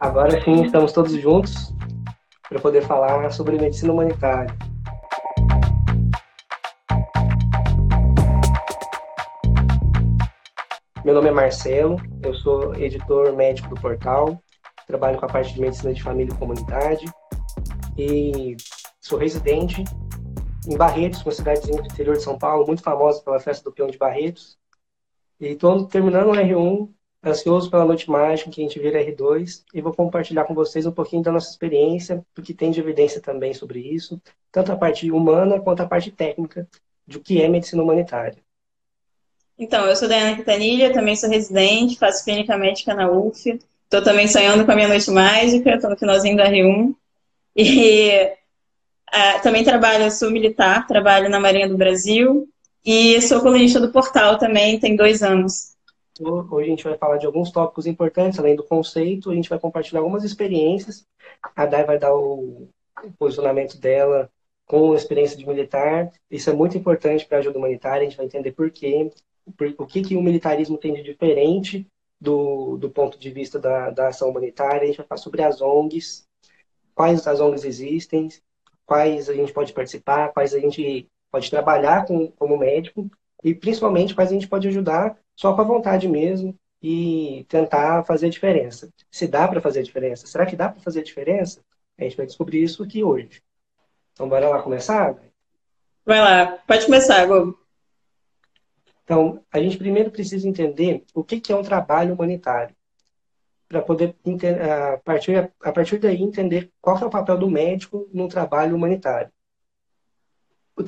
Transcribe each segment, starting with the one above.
Agora sim, estamos todos juntos para poder falar sobre medicina humanitária. Meu nome é Marcelo, eu sou editor médico do portal, trabalho com a parte de medicina de família e comunidade e sou residente em Barretos, uma cidadezinha do interior de São Paulo, muito famosa pela festa do peão de Barretos. E estou terminando o R1, ansioso pela noite mágica, que a gente vira R2, e vou compartilhar com vocês um pouquinho da nossa experiência, do que tem de evidência também sobre isso, tanto a parte humana quanto a parte técnica do que é medicina humanitária. Então, eu sou Dayana Quintanilha, também sou residente, faço clínica médica na UF, estou também sonhando com a minha noite mágica, estou no finalzinho do R1, e uh, também trabalho, sou militar, trabalho na Marinha do Brasil, e sou colunista do portal também, tem dois anos. Hoje a gente vai falar de alguns tópicos importantes, além do conceito, a gente vai compartilhar algumas experiências. A Dai vai dar o posicionamento dela com a experiência de militar. Isso é muito importante para a ajuda humanitária, a gente vai entender por quê, o que, que o militarismo tem de diferente do, do ponto de vista da, da ação humanitária. A gente vai falar sobre as ONGs, quais as ONGs existem, quais a gente pode participar, quais a gente pode trabalhar com, como médico e principalmente quais a gente pode ajudar só com a vontade mesmo e tentar fazer a diferença. Se dá para fazer a diferença? Será que dá para fazer a diferença? A gente vai descobrir isso aqui hoje. Então, bora lá começar? Vai lá, pode começar, Gogo. Então, a gente primeiro precisa entender o que é um trabalho humanitário, para poder, a partir, a partir daí, entender qual é o papel do médico no trabalho humanitário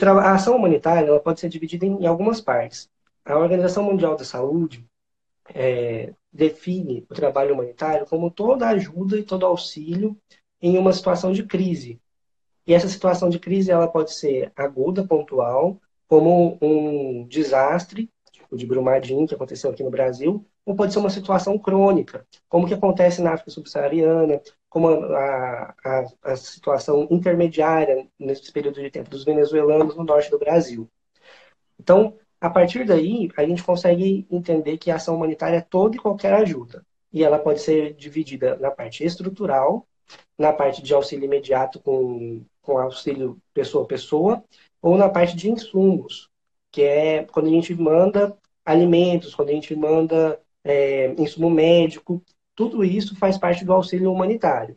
a ação humanitária ela pode ser dividida em, algumas partes. A Organização Mundial da Saúde é, define o trabalho humanitário como toda ajuda e todo auxílio em uma situação de crise. E essa situação de crise ela pode ser aguda, pontual, como um desastre, tipo de Brumadinho, que aconteceu aqui no Brasil, ou pode ser uma situação crônica, como que acontece na África subsaariana, como a, a, a, situação intermediária nesse período de tempo dos venezuelanos no norte do Brasil. Então, a partir daí, a gente consegue entender que a ação humanitária é toda e qualquer ajuda. E ela pode ser dividida na parte estrutural, na parte de auxílio imediato com, com auxílio pessoa a pessoa, ou na parte de insumos, que é quando a gente manda alimentos, quando a gente manda é, insumo médico, tudo isso faz parte do auxílio humanitário.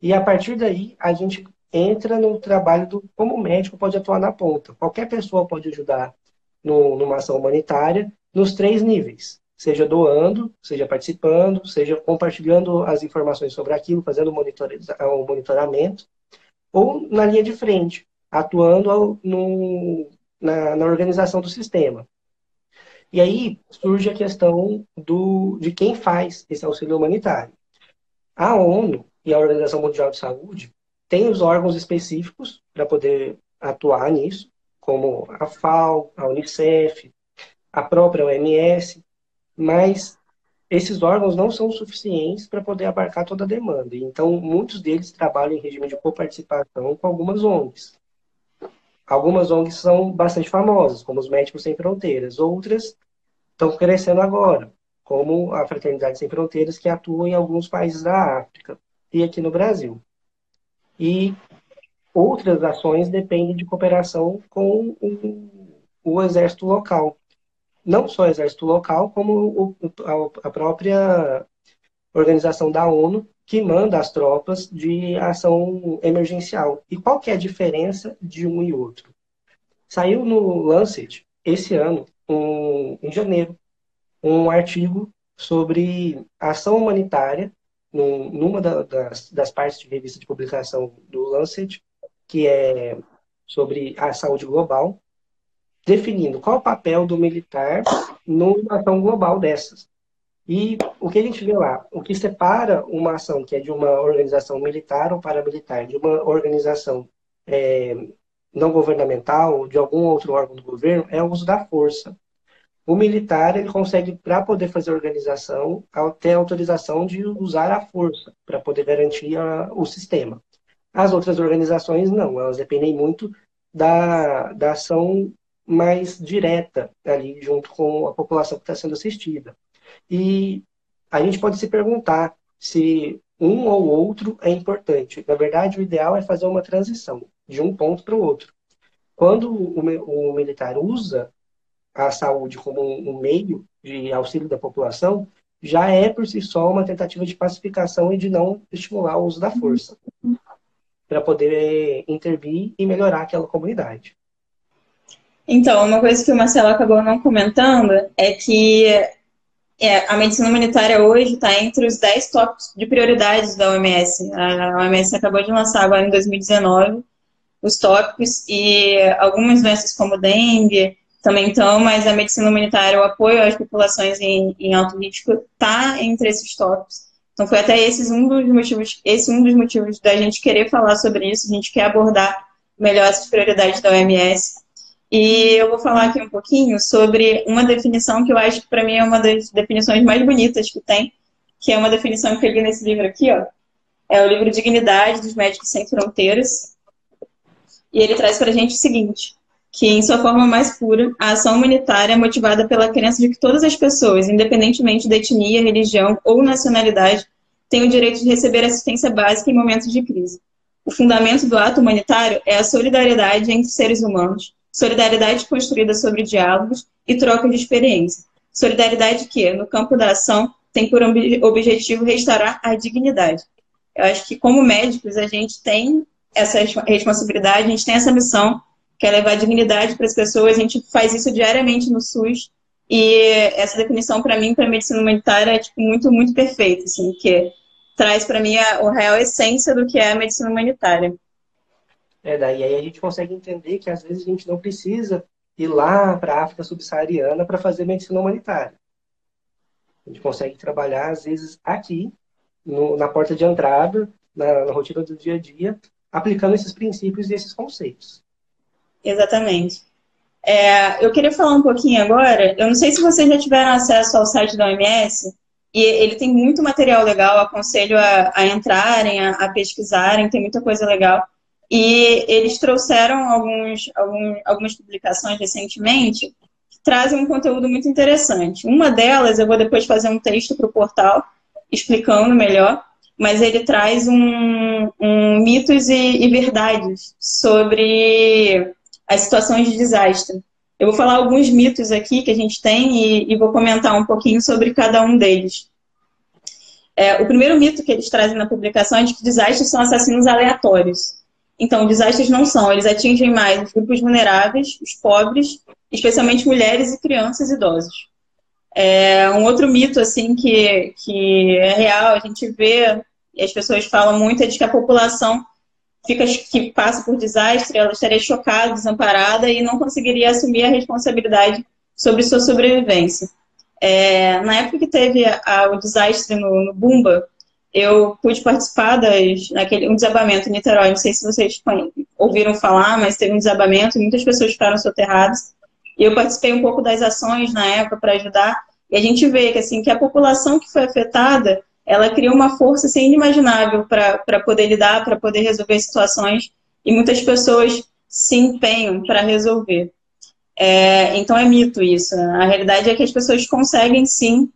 E a partir daí, a gente entra no trabalho do como o médico pode atuar na ponta. Qualquer pessoa pode ajudar no, numa ação humanitária nos três níveis. Seja doando, seja participando, seja compartilhando as informações sobre aquilo, fazendo o monitoramento, ou na linha de frente, atuando no, na, na organização do sistema. E aí surge a questão do, de quem faz esse auxílio humanitário. A ONU e a Organização Mundial de Saúde têm os órgãos específicos para poder atuar nisso, como a FAO, a Unicef, a própria OMS, mas esses órgãos não são suficientes para poder abarcar toda a demanda. Então, muitos deles trabalham em regime de coparticipação com algumas ONGs. Algumas ONGs são bastante famosas, como os Médicos Sem Fronteiras. Outras estão crescendo agora, como a Fraternidade Sem Fronteiras, que atua em alguns países da África e aqui no Brasil. E outras ações dependem de cooperação com o, o exército local. Não só o exército local, como o, a, a própria organização da ONU, que manda as tropas de ação emergencial. E qual que é a diferença de um e outro? Saiu no Lancet, esse ano, um, em janeiro, um artigo sobre ação humanitária num, numa da, das, das partes de revista de publicação do Lancet, que é sobre a saúde global, definindo qual o papel do militar numa ação global dessas. E o que a gente vê lá? O que separa uma ação que é de uma organização militar ou paramilitar, de uma organização é, não governamental, de algum outro órgão do governo, é o uso da força. O militar, ele consegue, para poder fazer organização, ter autorização de usar a força, para poder garantir a, o sistema. As outras organizações, não, elas dependem muito da, da ação mais direta ali, junto com a população que está sendo assistida. E a gente pode se perguntar se um ou outro é importante. Na verdade, o ideal é fazer uma transição de um ponto para o outro. Quando o, o militar usa a saúde como um, meio de auxílio da população, já é por si só uma tentativa de pacificação e de não estimular o uso da força para poder intervir e melhorar aquela comunidade. Então, uma coisa que o Marcelo acabou não comentando é que é, a medicina humanitária hoje está entre os 10 tópicos de prioridades da OMS. A OMS acabou de lançar agora em 2019 os tópicos e algumas doenças como dengue também estão, mas a medicina humanitária, o apoio às populações em, em alto risco está entre esses tópicos. Então foi até esses um dos motivos, esse um dos motivos da gente querer falar sobre isso, a gente quer abordar melhor essas prioridades da OMS. E eu vou falar aqui um pouquinho sobre uma definição que eu acho que para mim é uma das definições mais bonitas que tem, que é uma definição que eu li nesse livro aqui, ó. É o livro Dignidade dos Médicos Sem Fronteiras. E ele traz para a gente o seguinte: que em sua forma mais pura, a ação humanitária é motivada pela crença de que todas as pessoas, independentemente da etnia, religião ou nacionalidade, têm o direito de receber assistência básica em momentos de crise. O fundamento do ato humanitário é a solidariedade entre seres humanos, solidariedade construída sobre diálogos e troca de experiência. Solidariedade que, no campo da ação, tem por objetivo restaurar a dignidade. Eu acho que, como médicos, a gente tem essa responsabilidade, a gente tem essa missão, que é levar dignidade para as pessoas. A gente faz isso diariamente no SUS. E essa definição, para mim, para medicina humanitária, é tipo, muito, muito perfeita, assim, que traz para mim a, a real essência do que é a medicina humanitária. É, daí aí a gente consegue entender que às vezes a gente não precisa ir lá para a África subsaariana para fazer medicina humanitária. A gente consegue trabalhar, às vezes, aqui, no, na porta de entrada, na, na rotina do dia a dia, aplicando esses princípios e esses conceitos. Exatamente. É, eu queria falar um pouquinho agora. Eu não sei se vocês já tiveram acesso ao site da OMS, e ele tem muito material legal. Aconselho a, a entrarem, a, a, pesquisarem, tem muita coisa legal. E eles trouxeram alguns, algum, algumas publicações recentemente que trazem um conteúdo muito interessante. Uma delas, eu vou depois fazer um texto para o portal explicando melhor, mas ele traz um, um mitos e, e, verdades sobre as situações de desastre. Eu vou falar alguns mitos aqui que a gente tem e, e vou comentar um pouquinho sobre cada um deles. É, o primeiro mito que eles trazem na publicação é de que desastres são assassinos aleatórios. Então, desastres não são, eles atingem mais os grupos vulneráveis, os pobres, especialmente mulheres e crianças e idosos. É, um outro mito, assim, que, que é real, a gente vê, e as pessoas falam muito, é de que a população fica, que passa por desastre, ela estaria chocada, desamparada e não conseguiria assumir a responsabilidade sobre sua sobrevivência. É, na época que teve a, o desastre no, no Bumba, eu pude participar das, naquele, um desabamento em Niterói. Não sei se vocês ouviram falar, mas teve um desabamento, muitas pessoas ficaram soterradas. E eu participei um pouco das ações na época para ajudar. E a gente vê que, assim, que a população que foi afetada, ela cria uma força assim, inimaginável para poder lidar, para poder resolver situações. E muitas pessoas se empenham para resolver. É, então é mito isso. A realidade é que as pessoas conseguem sim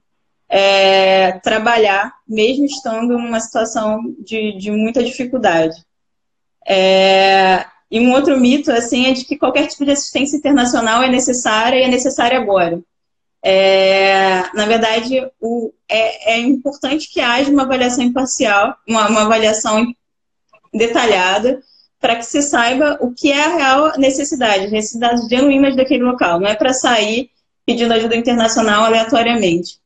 é, trabalhar, mesmo estando numa situação de, de muita dificuldade. É, e um outro mito assim, é de que qualquer tipo de assistência internacional é necessária e é necessária agora. É, na verdade, o, é, é, importante que haja uma avaliação imparcial, uma, uma avaliação detalhada, para que se saiba o que é a real necessidade, as necessidades genuínas daquele local. Não é para sair pedindo ajuda internacional aleatoriamente.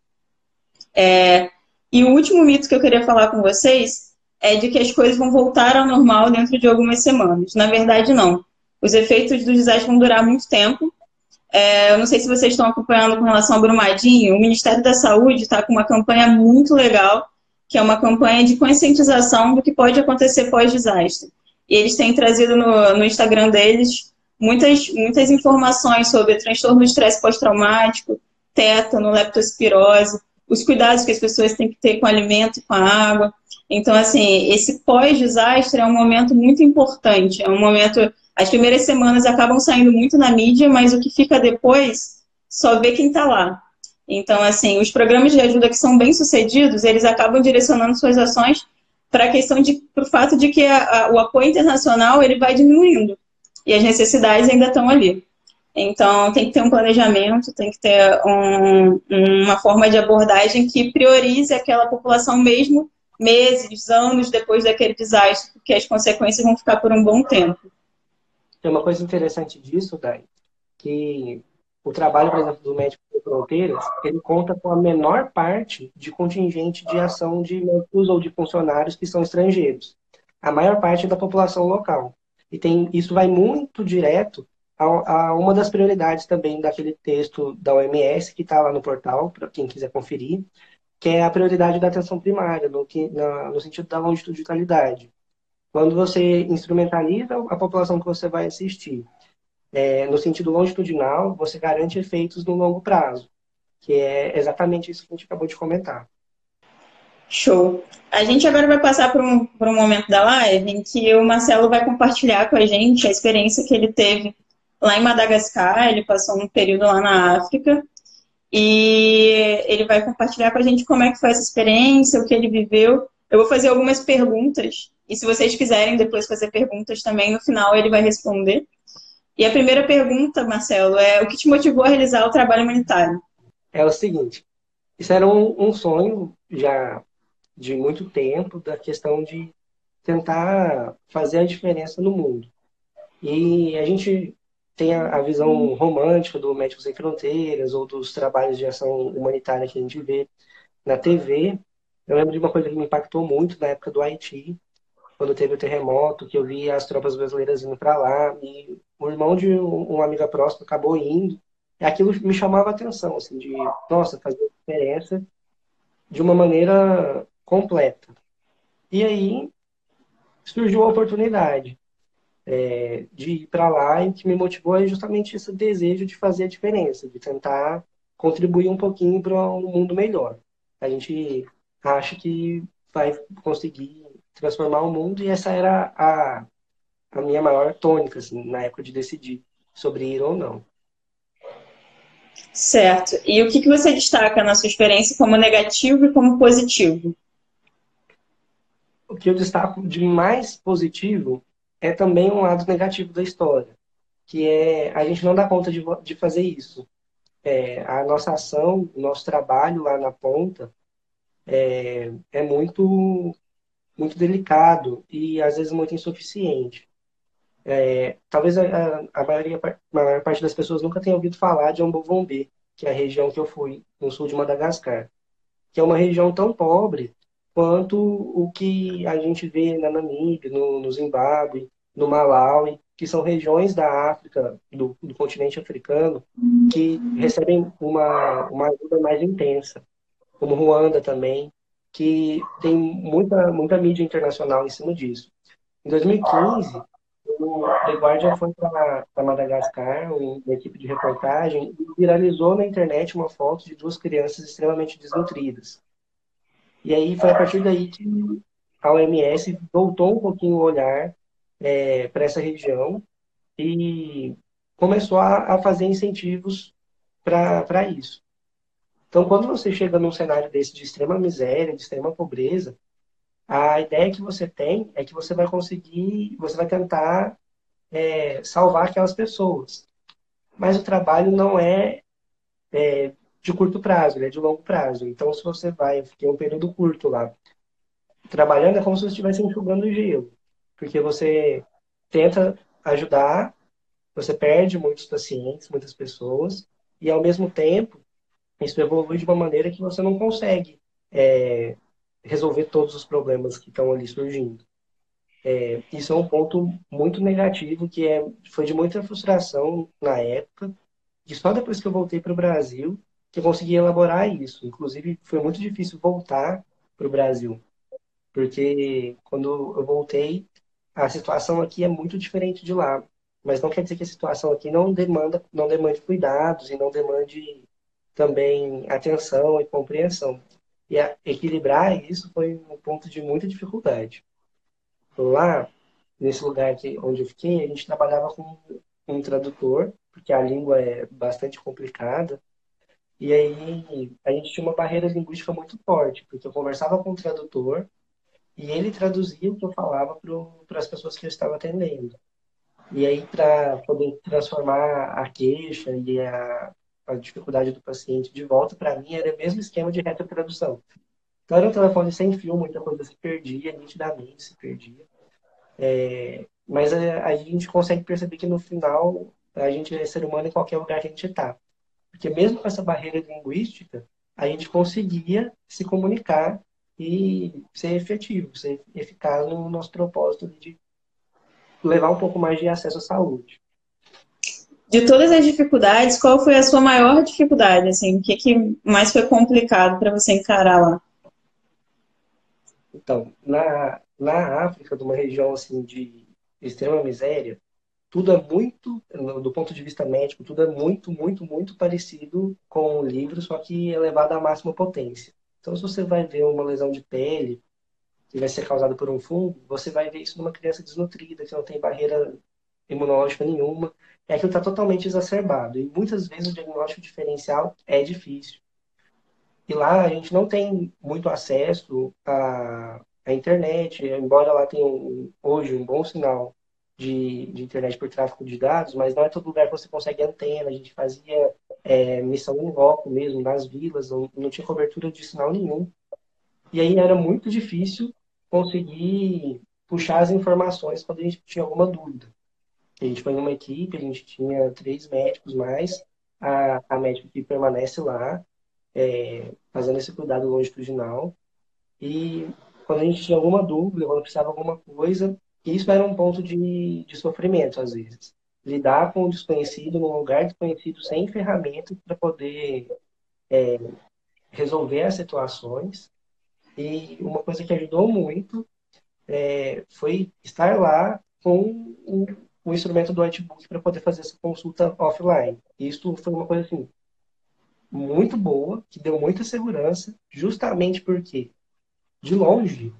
É, e o último mito que eu queria falar com vocês é de que as coisas vão voltar ao normal dentro de algumas semanas. Na verdade, não. Os efeitos do desastre vão durar muito tempo. É, eu não sei se vocês estão acompanhando com relação ao Brumadinho. O Ministério da Saúde está com uma campanha muito legal, que é uma campanha de conscientização do que pode acontecer pós-desastre. E eles têm trazido no, no Instagram deles muitas, muitas informações sobre transtorno do estresse pós-traumático, tétano, leptospirose, os cuidados que as pessoas têm que ter com o alimento com a água. Então, assim, esse pós-desastre é um momento muito importante. É um momento. As primeiras semanas acabam saindo muito na mídia, mas o que fica depois só vê quem está lá. Então, assim, os programas de ajuda que são bem sucedidos, eles acabam direcionando suas ações para a questão de, para o fato de que a, a, o apoio internacional ele vai diminuindo e as necessidades ainda estão ali. Então, tem que ter um planejamento, tem que ter um, uma forma de abordagem que priorize aquela população mesmo meses, anos depois daquele desastre, porque as consequências vão ficar por um bom tempo. Tem uma coisa interessante disso, Dai, que o trabalho, por exemplo, do Médico Sem Fronteiras, ele conta com a menor parte de contingente de ação de médicos ou de funcionários que são estrangeiros. A maior parte é da população local. E tem, isso vai muito direto a, a uma das prioridades também daquele texto da OMS, que está lá no portal, para quem quiser conferir, que é a prioridade da atenção primária, no, que, na, no sentido da longitudinalidade. Quando você instrumentaliza a população que você vai assistir é, no sentido longitudinal, você garante efeitos no longo prazo, que é exatamente isso que a gente acabou de comentar. Show. A gente agora vai passar por um, um momento da live em que o Marcelo vai compartilhar com a gente a experiência que ele teve lá em Madagascar, ele passou um período lá na África, e ele vai compartilhar com a gente como é que foi essa experiência, o que ele viveu. Eu vou fazer algumas perguntas, e se vocês quiserem depois fazer perguntas também, no final ele vai responder. E a primeira pergunta, Marcelo, é o que te motivou a realizar o trabalho humanitário? É o seguinte, isso era um, um sonho já de muito tempo, da questão de tentar fazer a diferença no mundo. E a gente tem a, a, visão romântica do Médicos Sem Fronteiras ou dos trabalhos de ação humanitária que a gente vê na TV. Eu lembro de uma coisa que me impactou muito na época do Haiti, quando teve o terremoto, que eu vi as tropas brasileiras indo para lá e o irmão de uma amiga próxima acabou indo. E aquilo me chamava a atenção, assim, de, nossa, fazer diferença de uma maneira completa. E aí surgiu a oportunidade é, de ir para lá e que me motivou é justamente esse desejo de fazer a diferença, de tentar contribuir um pouquinho para um mundo melhor. A gente acha que vai conseguir transformar o mundo e essa era a, a minha maior tônica assim, na época de decidir sobre ir ou não. Certo. E o que, que você destaca na sua experiência como negativo e como positivo? O que eu destaco de mais positivo é também um lado negativo da história, que é a gente não dá conta de, de fazer isso. É, a nossa ação, o nosso trabalho lá na ponta é, é muito muito delicado e às vezes muito insuficiente. É, talvez a, a, maioria, a maior parte das pessoas nunca tenha ouvido falar de Ambovombe, que é a região que eu fui, no sul de Madagascar, que é uma região tão pobre quanto o que a gente vê na Namíbia, no, no Zimbábue, no Malawi, que são regiões da África, do, do continente africano, que recebem uma, uma ajuda mais intensa, como Ruanda também, que tem muita, muita mídia internacional em cima disso. Em 2015, o The Guardian foi para Madagascar, uma equipe de reportagem, e viralizou na internet uma foto de duas crianças extremamente desnutridas. E aí foi a partir daí que a OMS voltou um pouquinho o olhar é, para essa região e começou a, a fazer incentivos para isso. Então, quando você chega num cenário desse de extrema miséria, de extrema pobreza, a ideia que você tem é que você vai conseguir, você vai tentar é, salvar aquelas pessoas. Mas o trabalho não é, é, de curto prazo, ele é de longo prazo. Então, se você vai, eu fiquei um período curto lá, trabalhando, é como se você estivesse enxugando gelo porque você tenta ajudar, você perde muitos pacientes, muitas pessoas, e ao mesmo tempo, isso evolui de uma maneira que você não consegue é, resolver todos os problemas que estão ali surgindo. É, isso é um ponto muito negativo, que é, foi de muita frustração na época, e só depois que eu voltei para o Brasil que eu consegui elaborar isso. Inclusive, foi muito difícil voltar para o Brasil, porque quando eu voltei, a situação aqui é muito diferente de lá. Mas não quer dizer que a situação aqui não demanda, não demande cuidados e não demande também atenção e compreensão. E equilibrar isso foi um ponto de muita dificuldade. Lá, nesse lugar aqui onde eu fiquei, a gente trabalhava com um tradutor, porque a língua é bastante complicada. E aí a gente tinha uma barreira linguística muito forte, porque eu conversava com o tradutor, e ele traduzia o que eu falava para as pessoas que eu estava atendendo. E aí, para poder transformar a queixa e a, a dificuldade do paciente de volta, para mim, era o mesmo esquema de retrotradução. Então, era um telefone sem fio, muita coisa se perdia, nitidamente se perdia. É, mas a, a, gente consegue perceber que no final, a gente é ser humano em qualquer lugar que a gente está. Porque mesmo com essa barreira linguística, a gente conseguia se comunicar e ser efetivo, ser eficaz no nosso propósito de levar um pouco mais de acesso à saúde. De todas as dificuldades, qual foi a sua maior dificuldade? Assim, o que, que mais foi complicado para você encarar lá? Então, na, na África, de uma região assim de extrema miséria, tudo é muito, do ponto de vista médico, tudo é muito, muito, muito parecido com o livro, só que elevado à máxima potência. Então, se você vai ver uma lesão de pele que vai ser causada por um fungo, você vai ver isso numa criança desnutrida, que não tem barreira imunológica nenhuma. É que está totalmente exacerbado. E muitas vezes o diagnóstico diferencial é difícil. E lá a gente não tem muito acesso à, à internet, embora lá tenha um, hoje um bom sinal de, de, internet por tráfego de dados, mas não é todo lugar que você consegue antena. A gente fazia é, missão em loco mesmo, nas vilas, não, não tinha cobertura de sinal nenhum. E aí era muito difícil conseguir puxar as informações quando a gente tinha alguma dúvida. A gente foi numa equipe, a gente tinha três médicos mais, a, a médica que permanece lá, é, fazendo esse cuidado longitudinal. E quando a gente tinha alguma dúvida, quando precisava de alguma coisa, isso era um ponto de, de sofrimento, às vezes. Lidar com o desconhecido, num lugar desconhecido, sem ferramentas para poder é, resolver as situações e uma coisa que ajudou muito é, foi estar lá com o instrumento do notebook para poder fazer essa consulta offline. Isso foi uma coisa assim muito boa, que deu muita segurança, justamente porque de longe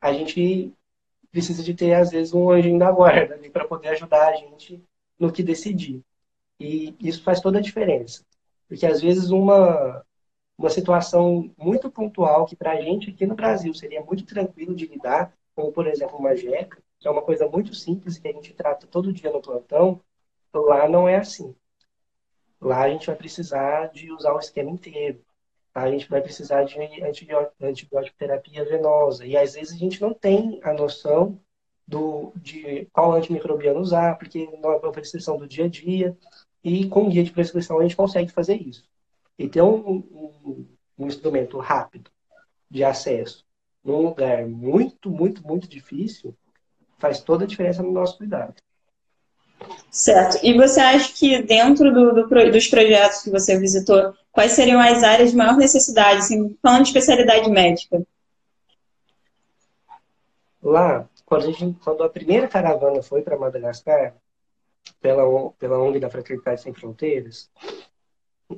a gente precisa de ter às vezes um anjinho da guarda para poder ajudar a gente no que decidir. E isso faz toda a diferença. Porque às vezes uma uma situação muito pontual que para a gente aqui no Brasil seria muito tranquilo de lidar, como por exemplo uma jeca, que é uma coisa muito simples que a gente trata todo dia no plantão, lá não é assim. Lá a gente vai precisar de usar o esquema inteiro. A gente vai precisar de antibiótico terapia venosa. E às vezes a gente não tem a noção do, de qual antimicrobiano usar, porque não é uma prescrição do dia a dia. E com guia de prescrição a gente consegue fazer isso. E ter um, um, um instrumento rápido de acesso num lugar muito, muito, muito difícil faz toda a diferença no nosso cuidado. Certo. E você acha que dentro do, do, dos projetos que você visitou, quais seriam as áreas de maior necessidade, assim, falando de especialidade médica? Lá, quando a, gente, quando a primeira caravana foi para Madagascar, pela, pela ONG da Fraternidade Sem Fronteiras,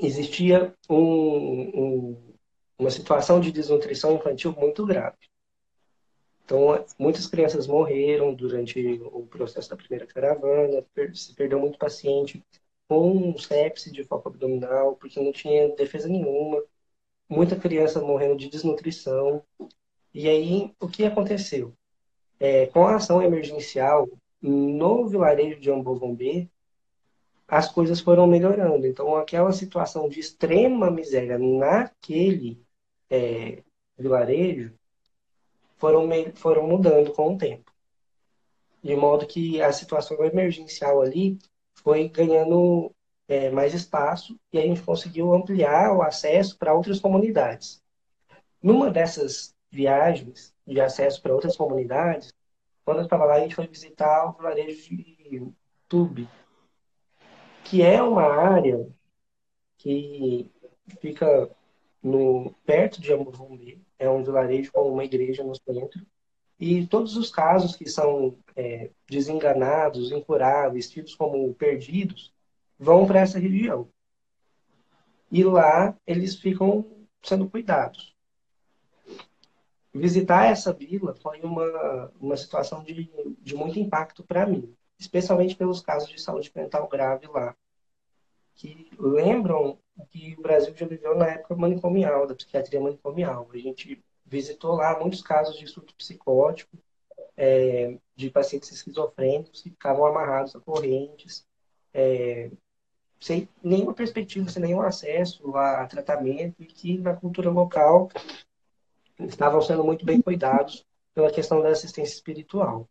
existia um, um, uma situação de desnutrição infantil muito grave. Então, muitas crianças morreram durante o processo da primeira caravana, se perdeu muito paciente com sepse de foco abdominal, porque não tinha defesa nenhuma, muita criança morrendo de desnutrição. E aí, o que aconteceu? É, com a ação emergencial, no vilarejo de Ambovombê, as coisas foram melhorando. Então, aquela situação de extrema miséria naquele é, vilarejo foram, foram mudando com o tempo. De modo que a situação emergencial ali foi ganhando é, mais espaço e a gente conseguiu ampliar o acesso para outras comunidades. Numa dessas viagens de acesso para outras comunidades, quando eu estava lá, a gente foi visitar o vilarejo de Tube, que é uma área que fica no, perto de Amuvumbi, é um vilarejo com uma igreja no centro, e todos os casos que são é, desenganados, incuráveis, tidos como perdidos, vão para essa região. E lá eles ficam sendo cuidados. Visitar essa vila foi uma, uma situação de, de muito impacto para mim especialmente pelos casos de saúde mental grave lá, que lembram que o Brasil já viveu na época manicomial, da psiquiatria manicomial. A gente visitou lá muitos casos de surto psicótico, é, de pacientes esquizofrênicos que ficavam amarrados a correntes, é, sem nenhuma perspectiva, sem nenhum acesso a tratamento, e que na cultura local estavam sendo muito bem cuidados pela questão da assistência espiritual.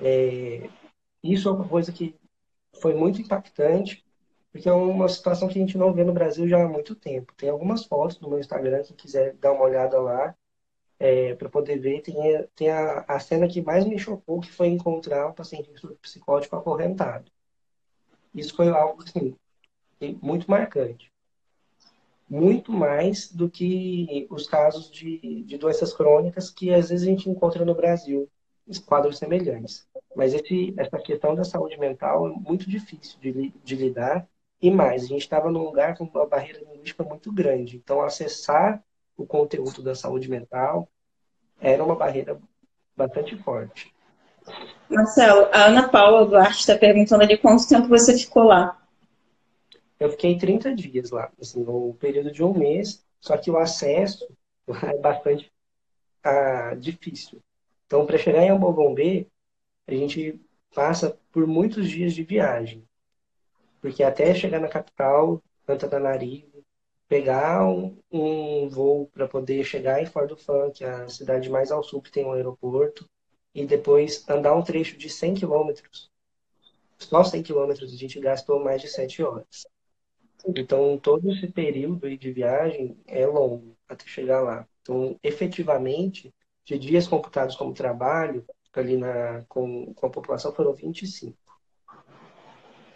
É, isso é uma coisa que foi muito impactante, porque é uma situação que a gente não vê no Brasil já há muito tempo. Tem algumas fotos no meu Instagram, quem quiser dar uma olhada lá, é, para poder ver. Tem, tem a, a, cena que mais me chocou, que foi encontrar um paciente psicótico acorrentado. Isso foi algo assim, muito marcante. Muito mais do que os casos de, de doenças crônicas que às vezes a gente encontra no Brasil, quadros semelhantes. Mas esse, essa questão da saúde mental é muito difícil de, de lidar. E mais, a gente estava num lugar com uma barreira linguística muito grande. Então, acessar o conteúdo da saúde mental era uma barreira bastante forte. Marcelo, a Ana Paula Duarte está perguntando ali quanto tempo você ficou lá. Eu fiquei 30 dias lá, assim, no período de um mês, só que o acesso é bastante ah, difícil. Então, para chegar em Ambogombê, a gente passa por muitos dias de viagem. Porque até chegar na capital, Antananarivo, pegar um, um voo para poder chegar em Fordofan, que é a cidade mais ao sul que tem um aeroporto, e depois andar um trecho de 100 quilômetros. Só 100 quilômetros a gente gastou mais de 7 horas. Então, todo esse período de viagem é longo até chegar lá. Então, efetivamente, de dias computados como trabalho, ali na, com, com a população, foram 25.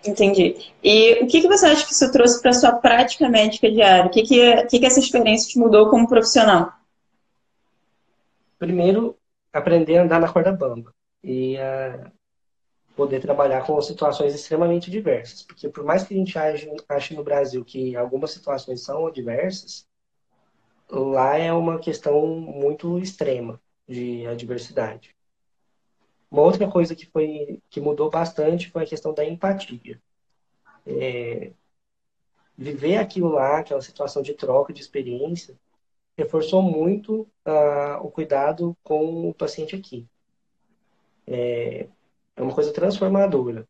Entendi. E o que, que você acha que isso trouxe para a sua prática médica diária? O que, que, que, que essa experiência te mudou como profissional? Primeiro, aprender a andar na corda bamba. E uh, poder trabalhar com situações extremamente diversas. Porque por mais que a gente ache, ache no Brasil que algumas situações são adversas, lá é uma questão muito extrema de adversidade. Uma outra coisa que foi que mudou bastante foi a questão da empatia. É, viver aquilo lá, aquela situação de troca de experiência, reforçou muito uh, o cuidado com o paciente aqui. É, é uma coisa transformadora.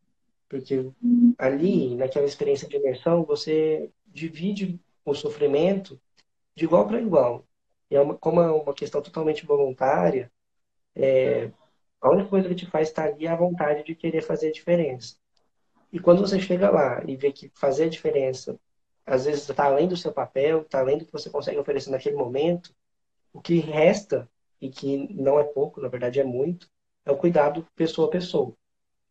Porque ali, naquela experiência de imersão, você divide o sofrimento de igual para igual. E é uma, como é uma questão totalmente voluntária, é, a única coisa que te faz estar ali é a vontade de querer fazer a diferença. E quando você chega lá e vê que fazer a diferença, às vezes está além do seu papel, está além do que você consegue oferecer naquele momento, o que resta, e que não é pouco, na verdade é muito, é o cuidado pessoa a pessoa.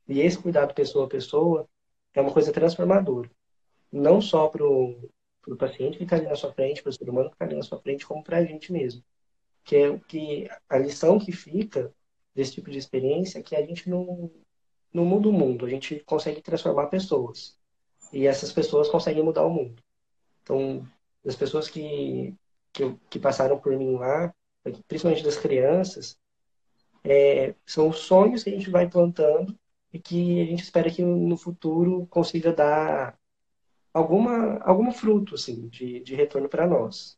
E esse cuidado pessoa a pessoa é uma coisa transformadora. Não só para o paciente que está ali na sua frente, para o ser humano que está ali na sua frente, como para a gente mesmo. Que é o que a lição que fica desse tipo de experiência que a gente não, não muda o mundo, a gente consegue transformar pessoas. E essas pessoas conseguem mudar o mundo. Então, as pessoas que, que, que passaram por mim lá, principalmente das crianças, é, são sonhos que a gente vai plantando e que a gente espera que no futuro consiga dar alguma, algum fruto assim, de, de retorno para nós.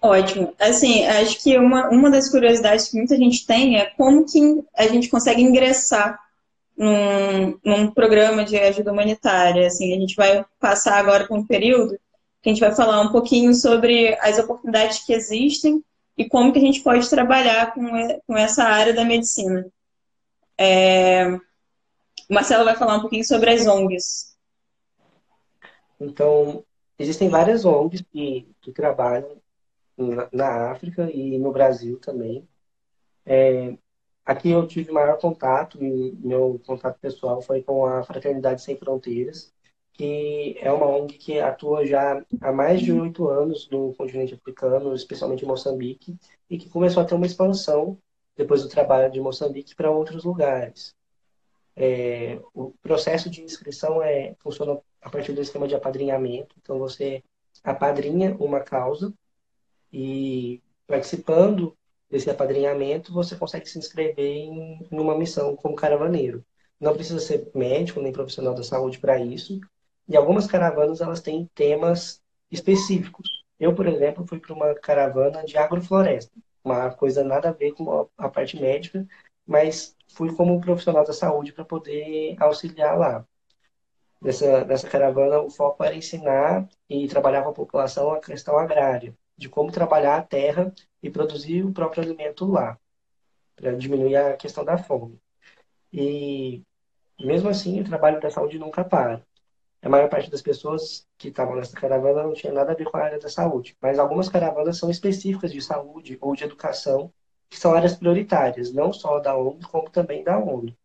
Ótimo. Assim, acho que uma, uma das curiosidades que muita gente tem é como que a gente consegue ingressar num, num programa de ajuda humanitária. Assim, a gente vai passar agora por um período que a gente vai falar um pouquinho sobre as oportunidades que existem e como que a gente pode trabalhar com, com essa área da medicina. É... O Marcelo vai falar um pouquinho sobre as ONGs. Então, existem várias ONGs que, que trabalham na, África e no Brasil também. É, aqui eu tive maior contato, e meu contato pessoal foi com a Fraternidade Sem Fronteiras, que é uma ONG que atua já há mais de oito anos no continente africano, especialmente em Moçambique, e que começou a ter uma expansão depois do trabalho de Moçambique para outros lugares. É, o processo de inscrição é, funciona a partir do esquema de apadrinhamento, então você apadrinha uma causa e participando desse apadrinhamento você consegue se inscrever em, em uma missão como caravaneiro. Não precisa ser médico nem profissional da saúde para isso, e algumas caravanas elas têm temas específicos. Eu, por exemplo, fui para uma caravana de agrofloresta. uma coisa nada a ver com a parte médica, mas fui como profissional da saúde para poder auxiliar lá. Nessa, nessa caravana, o foco era ensinar e trabalhar com a população a questão agrária, de como trabalhar a terra e produzir o próprio alimento lá, para diminuir a questão da fome. E mesmo assim, o trabalho da saúde nunca para. A maior parte das pessoas que estavam nessa caravana não tinha nada a ver com a área da saúde, mas algumas caravanas são específicas de saúde ou de educação, que são áreas prioritárias, não só da ONU, como também da ONU.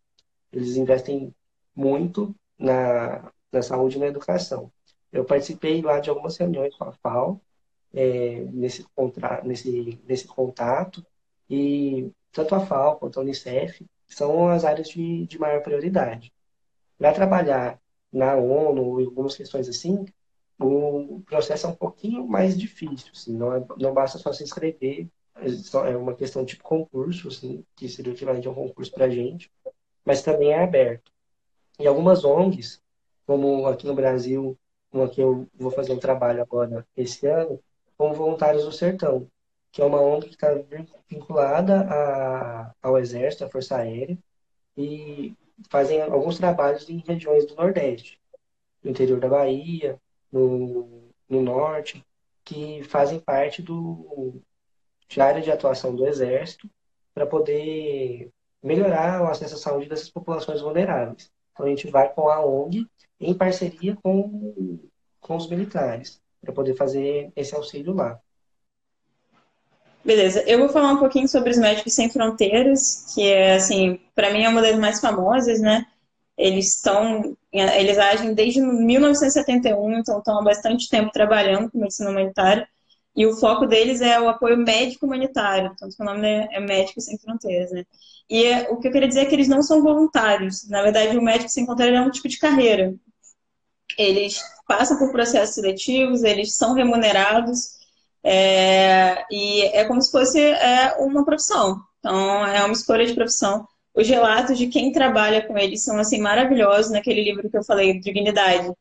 Eles investem muito na, na saúde e na educação. Eu participei lá de algumas reuniões com a FAO, é, nesse, contra, nesse, nesse contato, e tanto a FAO quanto a Unicef são as áreas de, de maior prioridade. Para trabalhar na ONU e algumas questões assim, o processo é um pouquinho mais difícil. Assim, não, é, não basta só se inscrever, é, é uma questão tipo concurso, assim, que seria o equivalente a um concurso para a gente, mas também é aberto. E algumas ONGs, como aqui no Brasil, uma que eu vou fazer um trabalho agora esse ano, como Voluntários do Sertão, que é uma ONG que está vinculada a, ao Exército, à Força Aérea, e fazem alguns trabalhos em regiões do Nordeste, no interior da Bahia, no, no Norte, que fazem parte do, de área de atuação do Exército para poder melhorar o acesso à saúde dessas populações vulneráveis. Então a gente vai com a ONG em parceria com, com os militares para poder fazer esse auxílio lá. Beleza, eu vou falar um pouquinho sobre os Médicos Sem Fronteiras, que é, assim, para mim é uma das mais famosas, né? Eles estão, eles agem desde 1971, então estão há bastante tempo trabalhando com medicina humanitária, e o foco deles é o apoio médico humanitário, tanto que o nome é Médicos Sem Fronteiras, né? E é, o que eu queria dizer é que eles não são voluntários, na verdade o Médico Sem Fronteiras é um tipo de carreira. Eles passam por processos seletivos, eles são remunerados, é, e é como se fosse é, uma profissão. Então, é uma escolha de profissão. Os relatos de quem trabalha com eles são assim maravilhosos naquele livro que eu falei, Dignidade,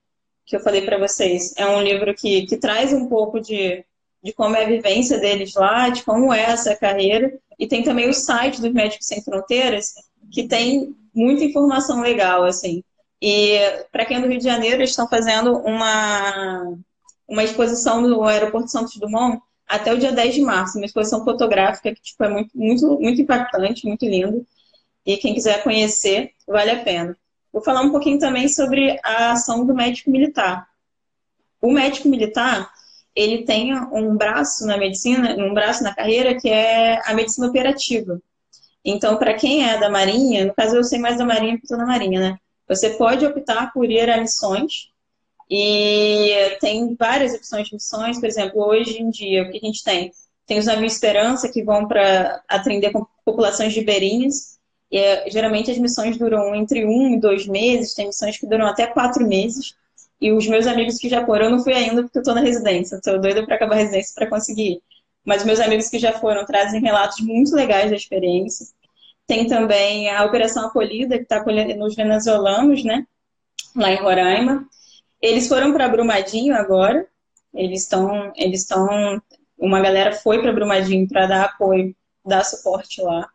que eu falei para vocês. É um livro que, que traz um pouco de, de como é a vivência deles lá, de como é essa carreira. E tem também o site dos Médicos Sem Fronteiras, que tem muita informação legal, assim. E para quem é do Rio de Janeiro, eles estão fazendo uma, uma exposição no Aeroporto Santos Dumont até o dia 10 de março, uma exposição fotográfica que tipo, é muito, muito, muito impactante, muito lindo. E quem quiser conhecer, vale a pena. Vou falar um pouquinho também sobre a ação do médico militar. O médico militar, ele tem um braço na medicina, um braço na carreira que é a medicina operativa. Então, para quem é da Marinha, no caso eu sei mais da Marinha porque estou na Marinha, né? Você pode optar por ir a missões e tem várias opções de missões, por exemplo, hoje em dia, o que a gente tem? Tem os navios Esperança, que vão para atender populações ribeirinhas, e é, geralmente as missões duram entre um e dois meses, tem missões que duram até quatro meses, e os meus amigos que já foram, eu não fui ainda porque eu estou na residência, estou doida para acabar a residência para conseguir ir. Mas meus amigos que já foram trazem relatos muito legais da experiência. Tem também a Operação Acolhida, que está acolhendo os venezuelanos, né? Lá em Roraima. Eles foram para Brumadinho agora. Eles estão, eles estão, uma galera foi para Brumadinho para dar apoio, dar suporte lá.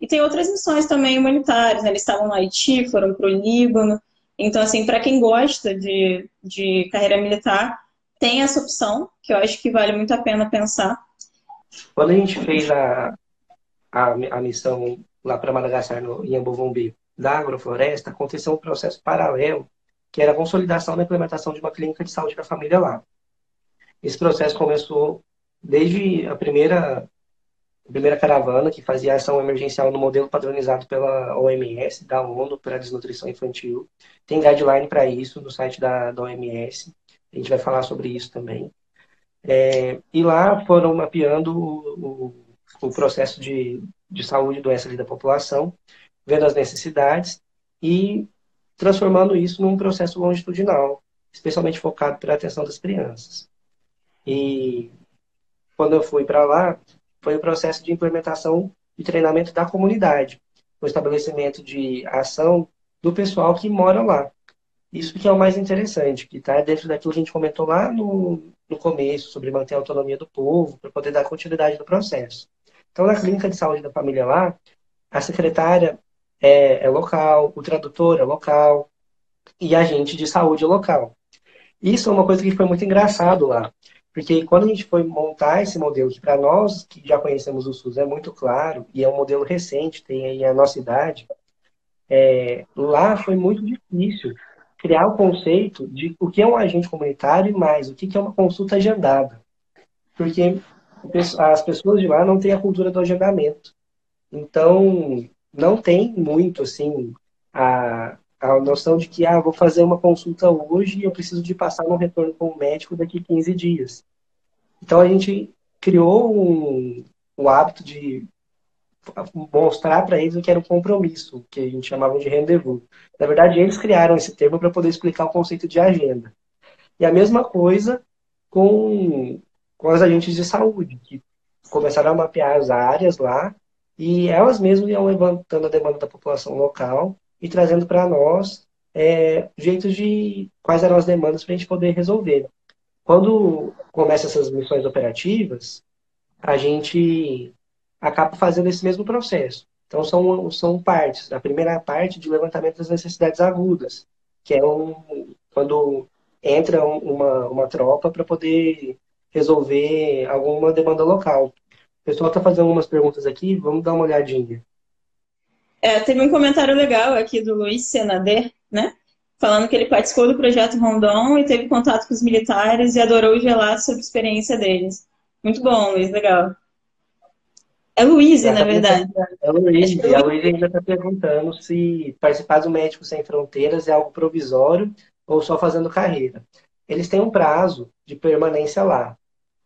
E tem outras missões também humanitárias. Né? Eles estavam no Haiti, foram para o Líbano. Então, assim, para quem gosta de, de carreira militar, tem essa opção, que eu acho que vale muito a pena pensar. Quando a gente fez a, a, a missão lá para Madagascar, no Iambovumbi, da agrofloresta, aconteceu um processo paralelo que era a consolidação da implementação de uma clínica de saúde para a família lá. Esse processo começou desde a primeira, a primeira caravana, que fazia ação emergencial no modelo padronizado pela OMS, da ONU, para a desnutrição infantil. Tem guideline para isso no site da, da OMS. A gente vai falar sobre isso também. É, e lá foram mapeando o, o, o processo de, de saúde e doença da população, vendo as necessidades e transformando isso num processo longitudinal, especialmente focado para a atenção das crianças. E quando eu fui para lá, foi o processo de implementação e treinamento da comunidade, o estabelecimento de ação do pessoal que mora lá. Isso que é o mais interessante, que está dentro daquilo que a gente comentou lá no, no começo, sobre manter a autonomia do povo, para poder dar continuidade no processo. Então, na clínica de saúde da família lá, a secretária é, é local, o tradutor é local e a gente de saúde é local. Isso é uma coisa que foi muito engraçado lá, porque quando a gente foi montar esse modelo, que para nós que já conhecemos o SUS é muito claro, e é um modelo recente, tem aí a nossa idade, é, lá foi muito difícil criar o conceito de o que é um agente comunitário e mais, o que é uma consulta agendada. Porque as pessoas de lá não têm a cultura do agendamento. Então, não tem muito, assim, a, a noção de que, ah, vou fazer uma consulta hoje e eu preciso de passar um retorno com o médico daqui 15 dias. Então, a gente criou um, o hábito de mostrar para eles o que era o compromisso, que a gente chamava de rendezvous. Na verdade, eles criaram esse termo para poder explicar o conceito de agenda. E a mesma coisa com, com as agentes de saúde, que começaram a mapear as áreas lá e elas mesmas iam levantando a demanda da população local e trazendo para nós é, jeitos de quais eram as demandas para a gente poder resolver. Quando começa essas missões operativas, a gente acaba fazendo esse mesmo processo. Então, são, são partes. A primeira parte de levantamento das necessidades agudas, que é um, quando entra uma, uma tropa para poder resolver alguma demanda local. O pessoal está fazendo algumas perguntas aqui, vamos dar uma olhadinha. É, teve um comentário legal aqui do Luiz Senader, né? Falando que ele participou do projeto Rondon e teve contato com os militares e adorou os relatos sobre a experiência deles. Muito bom, Luiz, legal. É Luiz, na verdade. É Luiz, e a Luiz ainda está perguntando se participar do Médicos Sem Fronteiras é algo provisório ou só fazendo carreira. Eles têm um prazo de permanência lá.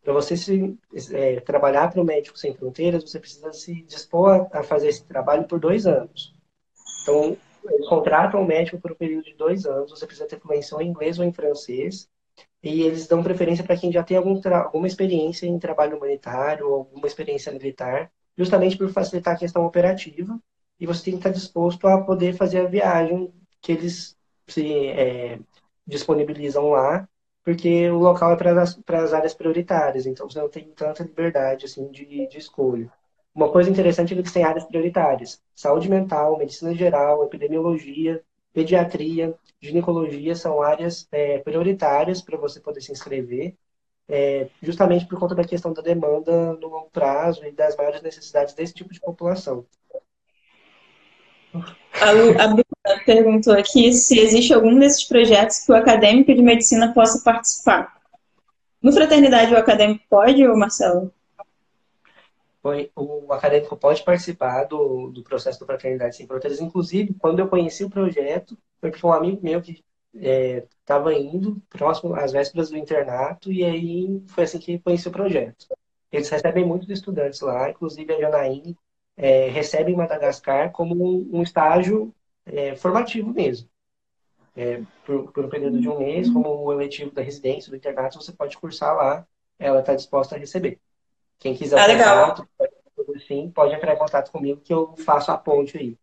Para você se, é, trabalhar para o Médico Sem Fronteiras, você precisa se dispor a, fazer esse trabalho por dois anos. Então, eles contratam o médico por um período de dois anos, você precisa ter fluência em inglês ou em francês, e eles dão preferência para quem já tem algum alguma experiência em trabalho humanitário alguma experiência militar, justamente por facilitar a questão operativa, e você tem que estar disposto a poder fazer a viagem que eles se é, disponibilizam lá porque o local é para as áreas prioritárias, então você não tem tanta liberdade assim de, de escolha. Uma coisa interessante é que têm áreas prioritárias: saúde mental, medicina geral, epidemiologia, pediatria, ginecologia são áreas é, prioritárias para você poder se inscrever, é, justamente por conta da questão da demanda no longo prazo e das maiores necessidades desse tipo de população. A, a perguntou aqui se existe algum desses projetos que o acadêmico de medicina possa participar. No Fraternidade, o acadêmico pode, ou Marcelo? O acadêmico pode participar do, do processo do Fraternidade Sem Fronteiras. Inclusive, quando eu conheci o projeto, foi porque um amigo meu que estava é, indo próximo às vésperas do internato, e aí foi assim que conheci o projeto. Eles recebem muitos estudantes lá, inclusive a Janaíne é, recebe em Madagascar como um, um estágio é, formativo mesmo. É, por, por, um período de um mês, como o eletivo da residência, do internato, você pode cursar lá, ela está disposta a receber. Quem quiser ah, contato, sim, pode entrar em contato comigo que eu faço a ponte aí.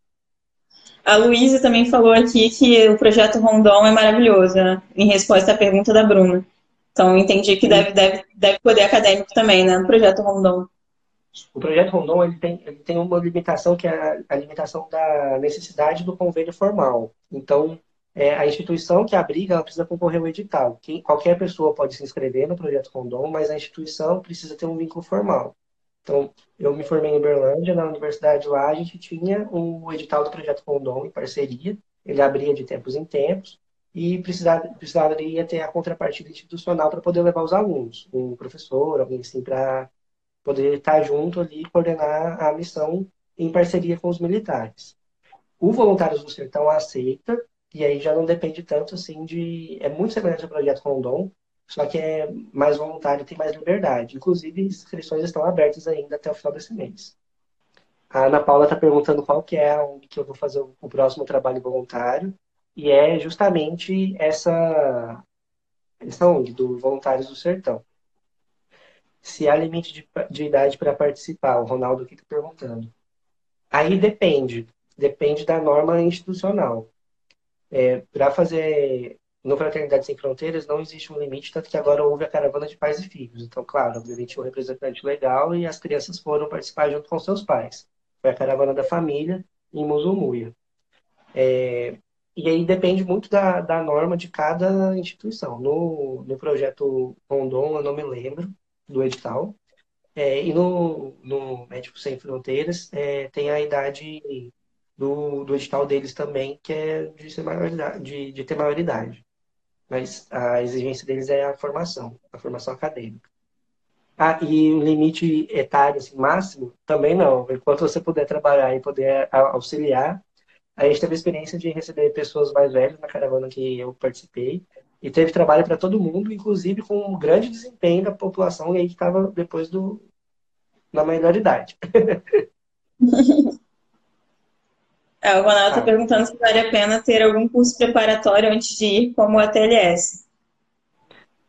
A Luísa também falou aqui que o projeto Rondon é maravilhoso, né? em resposta à pergunta da Bruna. Então, entendi que deve, deve, deve poder acadêmico também, né? No projeto Rondon. O projeto Rondon ele tem, ele tem uma limitação que é a, limitação da necessidade do convênio formal. Então, é, a instituição que abriga precisa concorrer ao edital. Quem, qualquer pessoa pode se inscrever no projeto Rondon, mas a instituição precisa ter um vínculo formal. Então, eu me formei em Uberlândia, na universidade lá, a gente tinha o edital do projeto Rondon em parceria, ele abria de tempos em tempos, e precisaria, precisaria ter a contrapartida institucional para poder levar os alunos, um professor, alguém assim, para poder estar junto ali e coordenar a missão em parceria com os militares. O Voluntários do Sertão aceita, e aí já não depende tanto assim de. É muito semelhante ao projeto Rondon, só que é mais voluntário e tem mais liberdade. Inclusive, inscrições estão abertas ainda até o final desse mês. A Ana Paula está perguntando qual que é onde que eu vou fazer o próximo trabalho voluntário. E é justamente essa, essa ONG, do Voluntários do Sertão se há limite de, de idade para participar. O Ronaldo aqui está perguntando. Aí depende. Depende da norma institucional. É, para fazer no Fraternidade Sem Fronteiras não existe um limite, tanto que agora houve a caravana de pais e filhos. Então, claro, obviamente um representante legal e as crianças foram participar junto com seus pais. Foi a caravana da família em Muzumuia. É, e aí depende muito da, da norma de cada instituição. No, no projeto Rondon, eu não me lembro do edital. É, e no, no Médicos Sem Fronteiras é, tem a idade do, do edital deles também, que é de, ser maioridade, de, de ter maioridade mas a exigência deles é a formação, a formação acadêmica. Ah, e o limite etário assim, máximo também não. Enquanto você puder trabalhar e poder auxiliar, a gente teve a experiência de receber pessoas mais velhas na caravana que eu participei e teve trabalho para todo mundo, inclusive com um grande desempenho da população aí que estava depois do na melhor idade. É, o Ronaldo está ah. perguntando se vale a pena ter algum curso preparatório antes de ir, como o ATLS.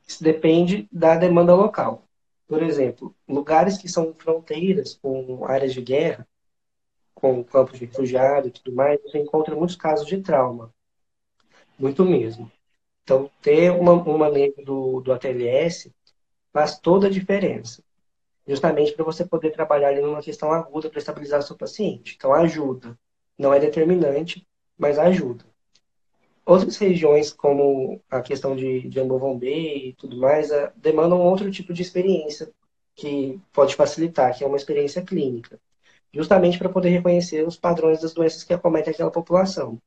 Isso depende da demanda local. Por exemplo, lugares que são fronteiras com áreas de guerra, com campos de refugiados e tudo mais, você encontra muitos casos de trauma. Muito mesmo. Então, ter uma, uma lei do, do ATLS faz toda a diferença. Justamente para você poder trabalhar ali numa questão aguda para estabilizar seu paciente. Então, ajuda. Não é determinante, mas ajuda. Outras regiões, como a questão de, de Ambovombê e tudo mais, a, demandam outro tipo de experiência que pode facilitar, que é uma experiência clínica, justamente para poder reconhecer os padrões das doenças que acometem aquela população.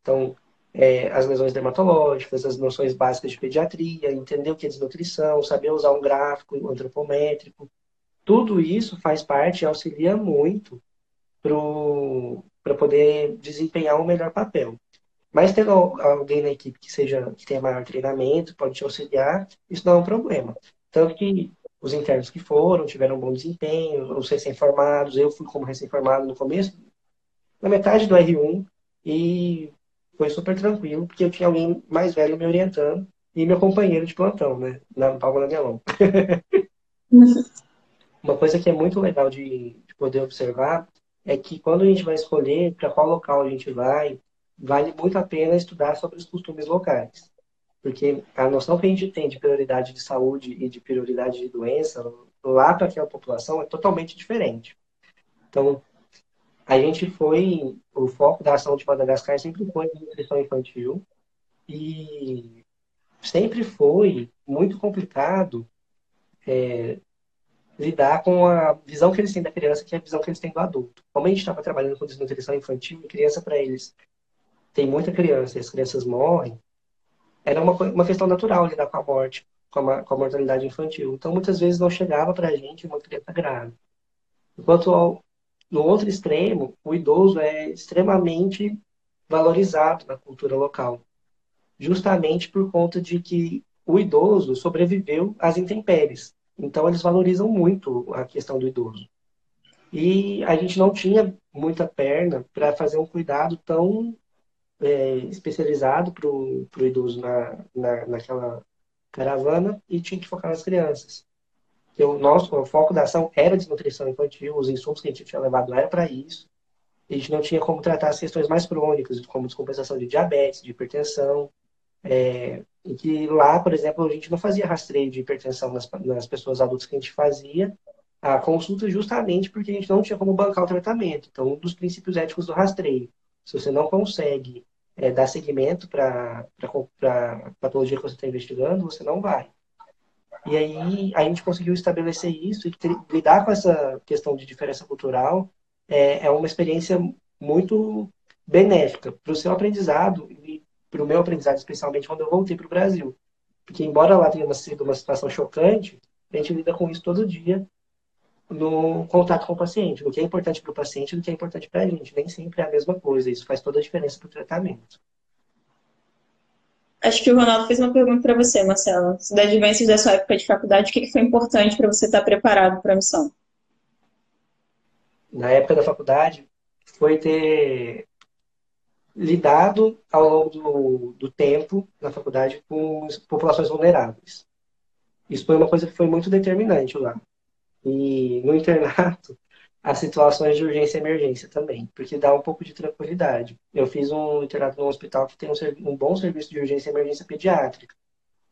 Então, é, as lesões dermatológicas, as noções básicas de pediatria, entender o que é desnutrição, saber usar um gráfico antropométrico, tudo isso faz parte e auxilia muito para poder desempenhar um melhor papel. Mas tendo alguém na equipe que seja que tenha maior treinamento, pode te auxiliar, isso não é um problema. Tanto que os internos que foram tiveram um bom desempenho, os recém-formados, eu fui como recém-formado no começo, na metade do R1, e foi super tranquilo, porque eu tinha alguém mais velho me orientando e meu companheiro de plantão, né? Na palma da minha mão. Uma coisa que é muito legal de, de poder observar é que quando a gente vai escolher para qual local a gente vai, vale muito a pena estudar sobre os costumes locais. Porque a noção que a gente tem de prioridade de saúde e de prioridade de doença lá para aquela população é totalmente diferente. Então, a gente foi, o foco da ação de Madagascar sempre foi nutrição infantil e sempre foi muito complicado é, lidar com a visão que eles têm da criança, que é a visão que eles têm do adulto. Como a gente estava trabalhando com desnutrição infantil, criança para eles tem muita criança e as crianças morrem, era uma, uma questão natural lidar com a morte, com a, com a mortalidade infantil. Então, muitas vezes não chegava para a gente uma criança grave. Enquanto ao, no outro extremo, o idoso é extremamente valorizado na cultura local, justamente por conta de que o idoso sobreviveu às intempéries. Então, eles valorizam muito a questão do idoso. E a gente não tinha muita perna para fazer um cuidado tão é, especializado para o idoso na, na, naquela caravana e tinha que focar nas crianças. Que o nosso o foco da ação era desnutrição infantil, os insumos que a gente tinha levado era para isso. A gente não tinha como tratar as questões mais crônicas, como descompensação de diabetes, de hipertensão, é, e que lá, por exemplo, a gente não fazia rastreio de hipertensão nas, nas pessoas adultas que a gente fazia a consulta justamente porque a gente não tinha como bancar o tratamento. Então, um dos princípios éticos do rastreio, se você não consegue é, dar seguimento para a patologia que você está investigando, você não vai. E aí a gente conseguiu estabelecer isso e lidar com essa questão de diferença cultural é, é uma experiência muito benéfica para o seu aprendizado e para o meu aprendizado, especialmente quando eu voltei para o Brasil. Porque, embora lá tenha sido uma situação chocante, a gente lida com isso todo dia no contato com o paciente. O que é importante para o paciente e o que é importante para a gente. Nem sempre é a mesma coisa. Isso faz toda a diferença para o tratamento. Acho que o Ronaldo fez uma pergunta para você, Marcelo. Das vivências da sua época de faculdade, o que foi importante para você estar preparado para a missão? Na época da faculdade, foi ter lidado ao longo do, do tempo na faculdade com populações vulneráveis. Isso foi uma coisa que foi muito determinante lá. E no internato, as situações de urgência e emergência também, porque dá um pouco de tranquilidade. Eu fiz um internato no hospital que tem um, um bom serviço de urgência e emergência pediátrica,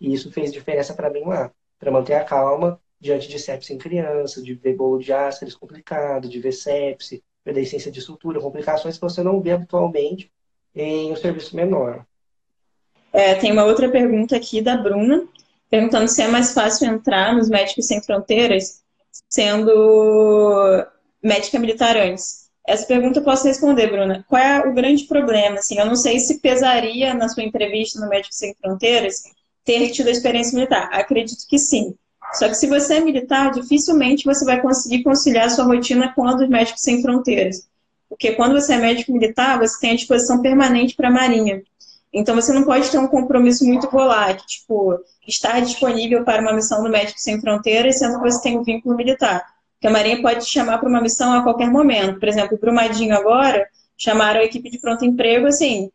e isso fez diferença para mim lá, para manter a calma diante de sepsis em criança, de ver bolo de ácidos complicado, de ver sepse, pedescência de sutura, complicações que você não vê habitualmente em um serviço menor. É, tem uma outra pergunta aqui da Bruna, perguntando se é mais fácil entrar nos Médicos Sem Fronteiras sendo médica militar antes. Essa pergunta eu posso responder, Bruna. Qual é o grande problema? Assim, eu não sei se pesaria na sua entrevista no Médicos Sem Fronteiras ter tido a experiência militar. Acredito que sim. Só que se você é militar, dificilmente você vai conseguir conciliar a sua rotina com a dos Médicos Sem Fronteiras. Porque quando você é médico militar, você tem a disposição permanente para a Marinha. Então você não pode ter um compromisso muito volátil, tipo, estar disponível para uma missão do Médico Sem Fronteiras, sendo que você tem um vínculo militar. Porque a Marinha pode chamar para uma missão a qualquer momento. Por exemplo, o Brumadinho agora, chamaram a equipe de pronto emprego, assim,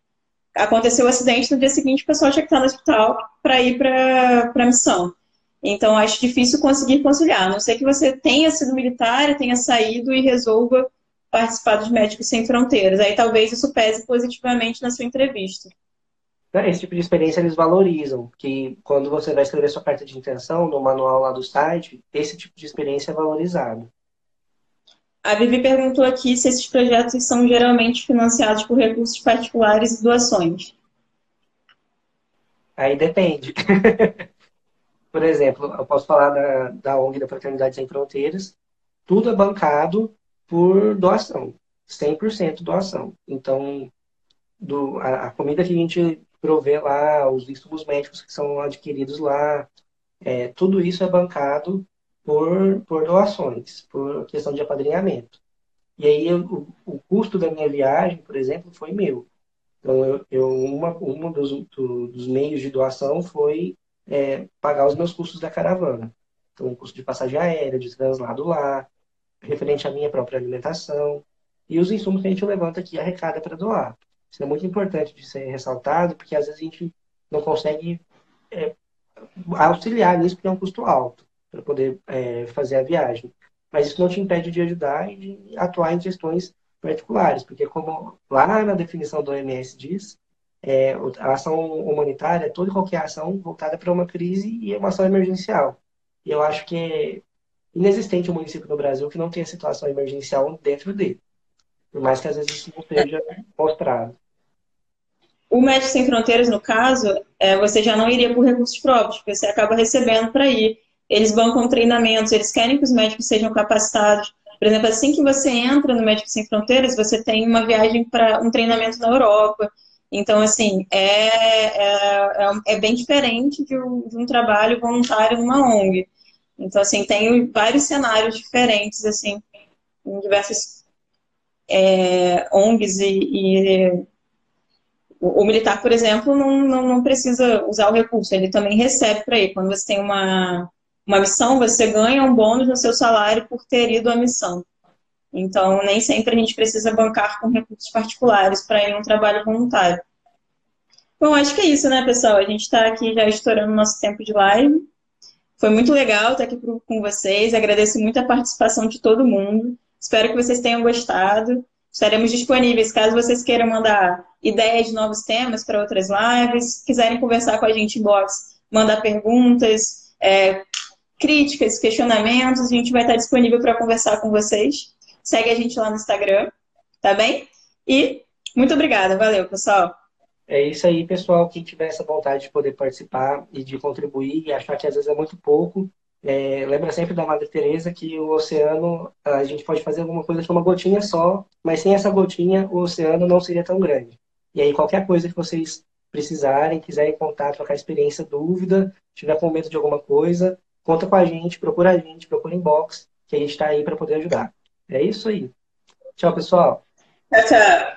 aconteceu o um acidente, no dia seguinte o pessoal tinha que estar no hospital para ir para a missão. Então, acho difícil conseguir conciliar. A não ser que você tenha sido militar, tenha saído e resolva participar dos Médicos Sem Fronteiras. Aí talvez isso pese positivamente na sua entrevista. Esse tipo de experiência eles valorizam, que quando você vai escrever sua carta de intenção no manual lá do site, esse tipo de experiência é valorizado. A Vivi perguntou aqui se esses projetos são geralmente financiados por recursos particulares e doações. Aí depende. por exemplo, eu posso falar da, da ONG da Fraternidade Sem Fronteiras, tudo é bancado por doação, 100% doação. Então, do, a, a, comida que a gente provê lá, os insumos médicos que são adquiridos lá, é, tudo isso é bancado por, por doações, por questão de apadrinhamento. E aí eu, o, o, custo da minha viagem, por exemplo, foi meu. Então, eu, eu uma, uma dos, do, dos meios de doação foi é, pagar os meus custos da caravana. Então, o custo de passagem aérea, de translado lá, referente à minha própria alimentação, e os insumos que a gente levanta aqui arrecada para doar. Isso é muito importante de ser ressaltado, porque às vezes a gente não consegue é, auxiliar nisso, porque é um custo alto para poder é, fazer a viagem. Mas isso não te impede de ajudar e de atuar em questões particulares, porque como lá na definição do OMS diz, é, a ação humanitária é toda e qualquer ação voltada para uma crise e uma ação emergencial. E eu acho que é inexistente um município no Brasil que não tenha situação emergencial dentro dele. Por mais que às vezes isso não seja mostrado. O Médicos Sem Fronteiras, no caso, é, você já não iria por recursos próprios, porque você acaba recebendo para ir. Eles bancam treinamentos, eles querem que os médicos sejam capacitados. Por exemplo, assim que você entra no Médicos Sem Fronteiras, você tem uma viagem para um treinamento na Europa. Então, assim, é, é, é, é bem diferente de um, de um, trabalho voluntário numa ONG. Então, assim, tem vários cenários diferentes, assim, em diversas é, ONGs e, e o, o, militar, por exemplo, não, não, não, precisa usar o recurso, ele também recebe para ir. Quando você tem uma, uma missão, você ganha um bônus no seu salário por ter ido à missão. Então, nem sempre a gente precisa bancar com recursos particulares para ir num trabalho voluntário. Bom, acho que é isso, né, pessoal? A gente está aqui já estourando nosso tempo de live. Foi muito legal estar aqui com vocês. Agradeço muito a participação de todo mundo. Espero que vocês tenham gostado. Estaremos disponíveis caso vocês queiram mandar ideias de novos temas para outras lives, quiserem conversar com a gente em box, mandar perguntas, é, críticas, questionamentos, a gente vai estar disponível para conversar com vocês. Segue a gente lá no Instagram, tá bem? E muito obrigada, valeu, pessoal. É isso aí, pessoal. Quem tiver essa vontade de poder participar e de contribuir e achar que às vezes é muito pouco, é, lembra sempre da Madre Teresa que o oceano, a gente pode fazer alguma coisa com uma gotinha só, mas sem essa gotinha o oceano não seria tão grande. E aí qualquer coisa que vocês precisarem, quiserem contar, trocar experiência, dúvida, tiver com medo de alguma coisa, conta com a gente, procura a gente, procura inbox, que a gente está aí para poder ajudar. É isso aí. Tchau, pessoal. Tchau, tchau.